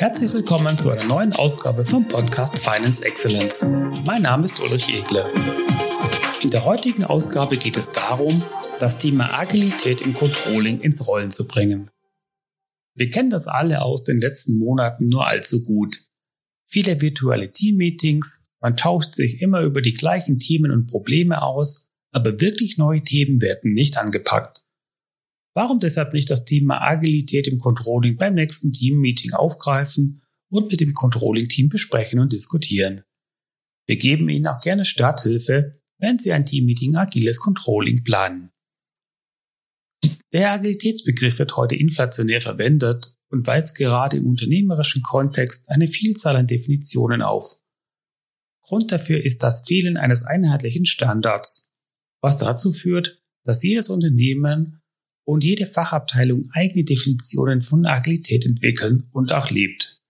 Herzlich willkommen zu einer neuen Ausgabe vom Podcast Finance Excellence. Mein Name ist Ulrich Egle. In der heutigen Ausgabe geht es darum, das Thema Agilität im Controlling ins Rollen zu bringen. Wir kennen das alle aus den letzten Monaten nur allzu gut. Viele virtuelle Team-Meetings, man tauscht sich immer über die gleichen Themen und Probleme aus, aber wirklich neue Themen werden nicht angepackt. Warum deshalb nicht das Thema Agilität im Controlling beim nächsten Team-Meeting aufgreifen und mit dem Controlling-Team besprechen und diskutieren? Wir geben Ihnen auch gerne Starthilfe, wenn Sie ein Team-Meeting agiles Controlling planen. Der Agilitätsbegriff wird heute inflationär verwendet und weist gerade im unternehmerischen Kontext eine Vielzahl an Definitionen auf. Grund dafür ist das Fehlen eines einheitlichen Standards, was dazu führt, dass jedes Unternehmen und jede Fachabteilung eigene Definitionen von Agilität entwickeln und auch lebt.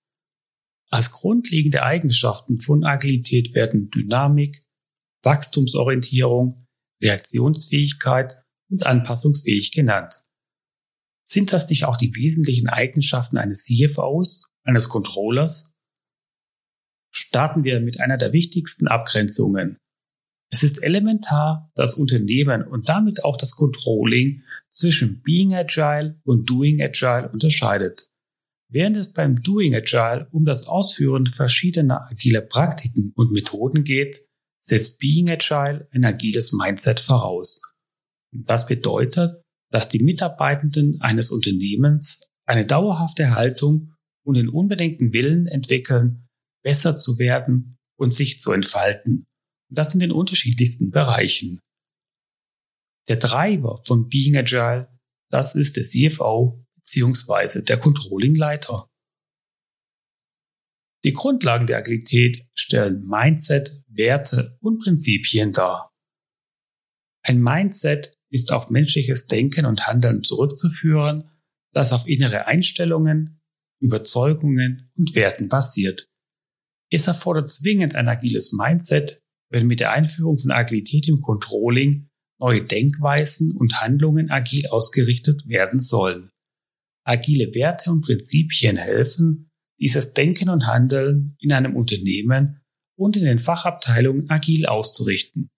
Als grundlegende Eigenschaften von Agilität werden Dynamik, Wachstumsorientierung, Reaktionsfähigkeit und anpassungsfähig genannt. Sind das nicht auch die wesentlichen Eigenschaften eines CFOs, eines Controllers? Starten wir mit einer der wichtigsten Abgrenzungen, es ist elementar, das Unternehmen und damit auch das Controlling zwischen Being Agile und Doing Agile unterscheidet. Während es beim Doing Agile um das Ausführen verschiedener agiler Praktiken und Methoden geht, setzt Being Agile ein agiles Mindset voraus. Das bedeutet, dass die Mitarbeitenden eines Unternehmens eine dauerhafte Haltung und den unbedingten Willen entwickeln, besser zu werden und sich zu entfalten und das in den unterschiedlichsten Bereichen. Der Treiber von Being Agile, das ist der CFO bzw. der Controlling-Leiter. Die Grundlagen der Agilität stellen Mindset, Werte und Prinzipien dar. Ein Mindset ist auf menschliches Denken und Handeln zurückzuführen, das auf innere Einstellungen, Überzeugungen und Werten basiert. Es erfordert zwingend ein agiles Mindset, wenn mit der Einführung von Agilität im Controlling neue Denkweisen und Handlungen agil ausgerichtet werden sollen. Agile Werte und Prinzipien helfen, dieses Denken und Handeln in einem Unternehmen und in den Fachabteilungen agil auszurichten.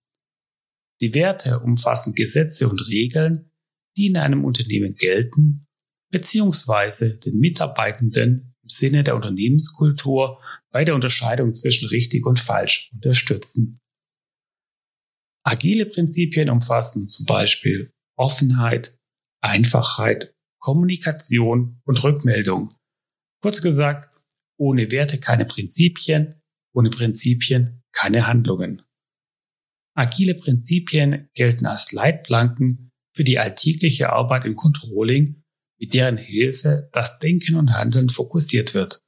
Die Werte umfassen Gesetze und Regeln, die in einem Unternehmen gelten, beziehungsweise den Mitarbeitenden im Sinne der Unternehmenskultur bei der Unterscheidung zwischen richtig und falsch unterstützen. Agile Prinzipien umfassen zum Beispiel Offenheit, Einfachheit, Kommunikation und Rückmeldung. Kurz gesagt, ohne Werte keine Prinzipien, ohne Prinzipien keine Handlungen. Agile Prinzipien gelten als Leitplanken für die alltägliche Arbeit im Controlling, mit deren Hilfe das Denken und Handeln fokussiert wird.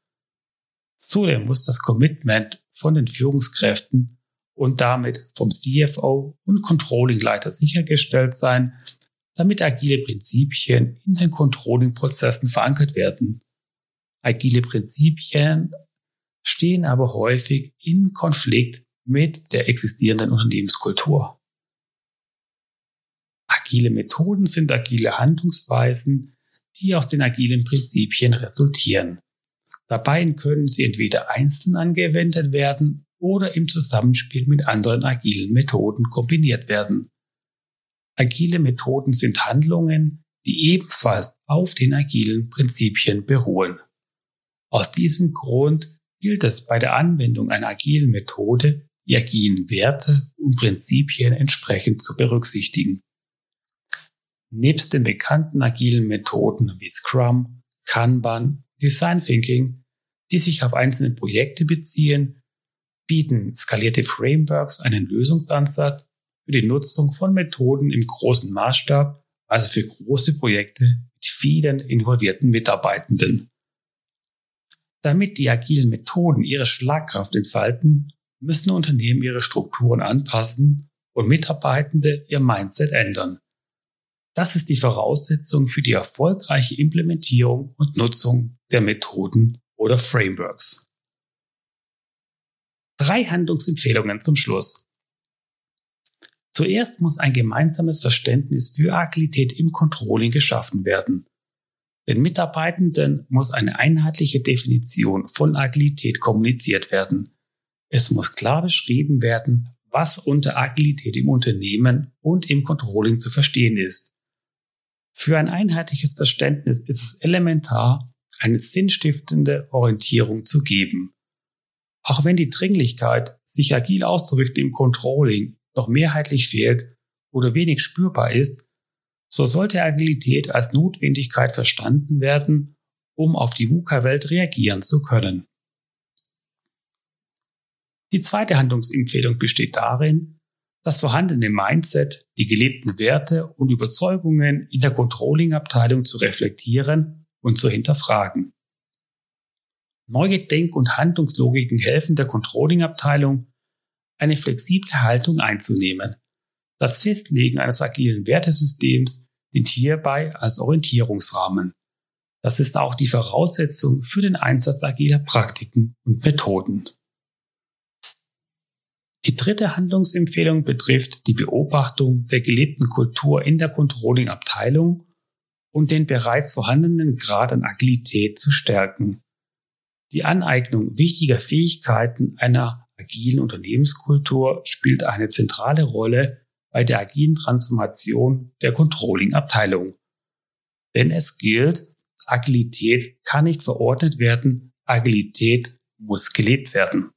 Zudem muss das Commitment von den Führungskräften und damit vom CFO und Controlling-Leiter sichergestellt sein, damit agile Prinzipien in den Controlling-Prozessen verankert werden. Agile Prinzipien stehen aber häufig in Konflikt mit der existierenden Unternehmenskultur. Agile Methoden sind agile Handlungsweisen, die aus den agilen Prinzipien resultieren. Dabei können sie entweder einzeln angewendet werden oder im Zusammenspiel mit anderen agilen Methoden kombiniert werden. Agile Methoden sind Handlungen, die ebenfalls auf den agilen Prinzipien beruhen. Aus diesem Grund gilt es bei der Anwendung einer agilen Methode, die agilen Werte und Prinzipien entsprechend zu berücksichtigen. Nebst den bekannten agilen Methoden wie Scrum, Kanban, Design Thinking, die sich auf einzelne Projekte beziehen, bieten skalierte Frameworks einen Lösungsansatz für die Nutzung von Methoden im großen Maßstab, also für große Projekte mit vielen involvierten Mitarbeitenden. Damit die agilen Methoden ihre Schlagkraft entfalten, müssen Unternehmen ihre Strukturen anpassen und Mitarbeitende ihr Mindset ändern. Das ist die Voraussetzung für die erfolgreiche Implementierung und Nutzung der Methoden oder Frameworks. Drei Handlungsempfehlungen zum Schluss. Zuerst muss ein gemeinsames Verständnis für Agilität im Controlling geschaffen werden. Den Mitarbeitenden muss eine einheitliche Definition von Agilität kommuniziert werden. Es muss klar beschrieben werden, was unter Agilität im Unternehmen und im Controlling zu verstehen ist. Für ein einheitliches Verständnis ist es elementar, eine sinnstiftende Orientierung zu geben. Auch wenn die Dringlichkeit, sich agil auszurichten im Controlling, noch mehrheitlich fehlt oder wenig spürbar ist, so sollte Agilität als Notwendigkeit verstanden werden, um auf die VUCA-Welt reagieren zu können. Die zweite Handlungsempfehlung besteht darin, das vorhandene Mindset, die gelebten Werte und Überzeugungen in der Controlling-Abteilung zu reflektieren und zu hinterfragen. Neue Denk- und Handlungslogiken helfen der Controlling-Abteilung, eine flexible Haltung einzunehmen. Das Festlegen eines agilen Wertesystems dient hierbei als Orientierungsrahmen. Das ist auch die Voraussetzung für den Einsatz agiler Praktiken und Methoden. Die dritte Handlungsempfehlung betrifft die Beobachtung der gelebten Kultur in der Controlling-Abteilung und den bereits vorhandenen Grad an Agilität zu stärken. Die Aneignung wichtiger Fähigkeiten einer agilen Unternehmenskultur spielt eine zentrale Rolle bei der agilen Transformation der Controlling-Abteilung. Denn es gilt, Agilität kann nicht verordnet werden, Agilität muss gelebt werden.